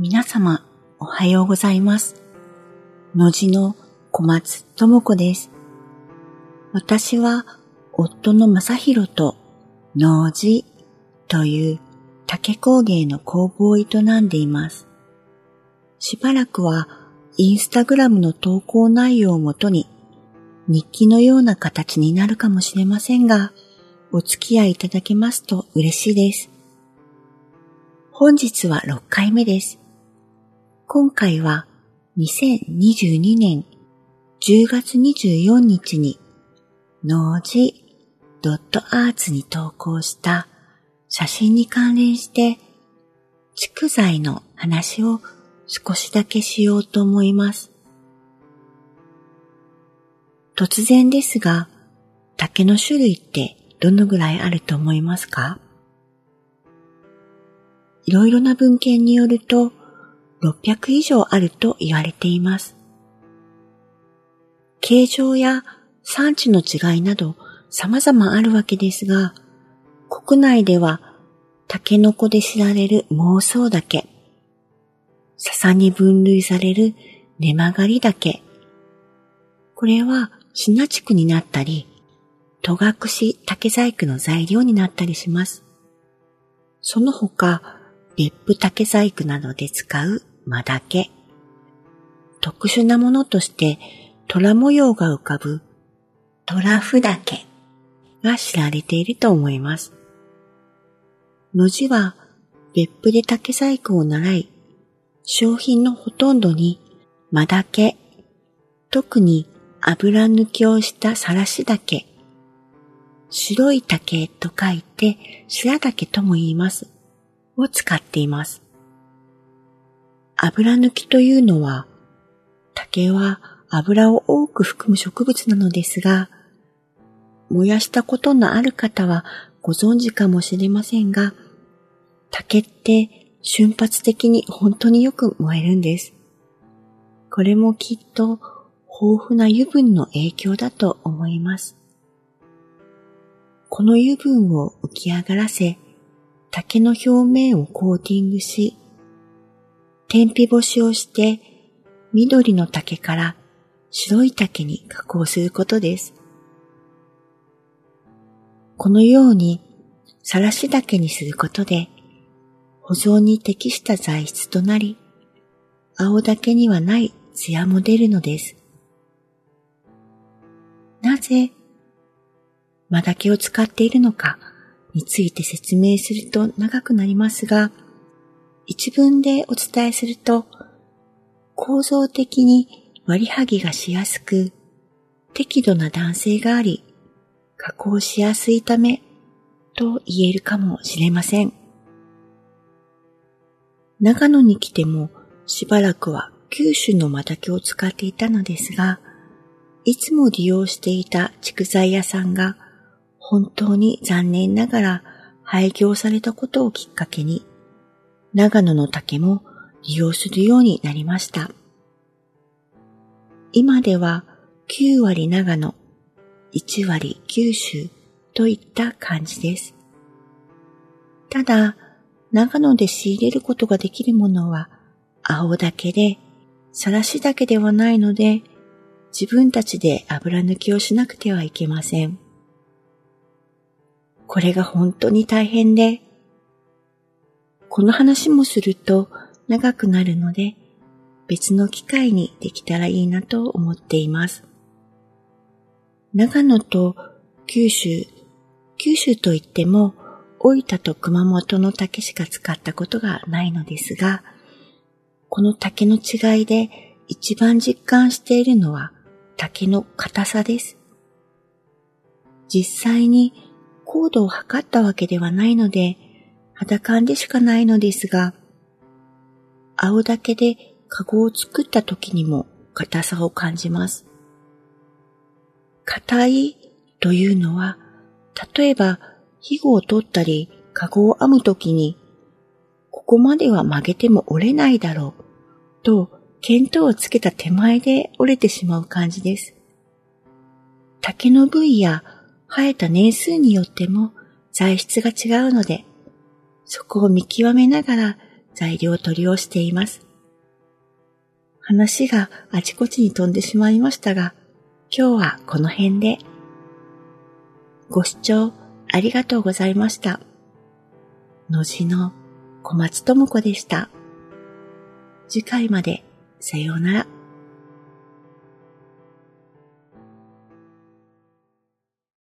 皆様、おはようございます。のじの小松智子です。私は、夫の正宏と、農事という竹工芸の工房を営んでいます。しばらくは、インスタグラムの投稿内容をもとに、日記のような形になるかもしれませんが、お付き合いいただけますと嬉しいです。本日は6回目です。今回は2022年10月24日に農事 .arts に投稿した写真に関連して竹材の話を少しだけしようと思います。突然ですが、竹の種類ってどのぐらいあると思いますか？いろいろな文献によると600以上あると言われています。形状や産地の違いなど様々あるわけですが、国内ではタケノコで知られる妄想竹、笹に分類される根曲がり竹、これはシナ地区になったり、戸隠竹細工の材料になったりします。その他、別府竹細工などで使う間竹。特殊なものとして虎模様が浮かぶ虎符竹が知られていると思います。の字は別府で竹細工を習い、商品のほとんどに間竹、特に油抜きをしたさらし竹、白い竹と書いて白竹とも言います。を使っています。油抜きというのは、竹は油を多く含む植物なのですが、燃やしたことのある方はご存知かもしれませんが、竹って瞬発的に本当によく燃えるんです。これもきっと豊富な油分の影響だと思います。この油分を浮き上がらせ、竹の表面をコーティングし、天日干しをして緑の竹から白い竹に加工することです。このようにさらし竹にすることで保存に適した材質となり、青竹にはない艶も出るのです。なぜ、間竹を使っているのかについて説明すると長くなりますが、一文でお伝えすると、構造的に割りはぎがしやすく、適度な弾性があり、加工しやすいため、と言えるかもしれません。長野に来てもしばらくは九州の間竹を使っていたのですが、いつも利用していた竹材屋さんが本当に残念ながら廃業されたことをきっかけに、長野の竹も利用するようになりました。今では9割長野、1割九州といった感じです。ただ、長野で仕入れることができるものは青竹で、さらし竹ではないので、自分たちで油抜きをしなくてはいけません。これが本当に大変で、この話もすると長くなるので、別の機会にできたらいいなと思っています。長野と九州、九州といっても大分と熊本の竹しか使ったことがないのですが、この竹の違いで一番実感しているのは竹の硬さです。実際に高度を測ったわけではないので、肌感でしかないのですが、青竹でカゴを作った時にも硬さを感じます。硬いというのは、例えば、庇護を取ったり、カゴを編むときに、ここまでは曲げても折れないだろう、と、見当をつけた手前で折れてしまう感じです。竹の部位や生えた年数によっても材質が違うので、そこを見極めながら材料取りをしています。話があちこちに飛んでしまいましたが、今日はこの辺で。ご視聴ありがとうございました。のじの小松智子でした。次回までさようなら。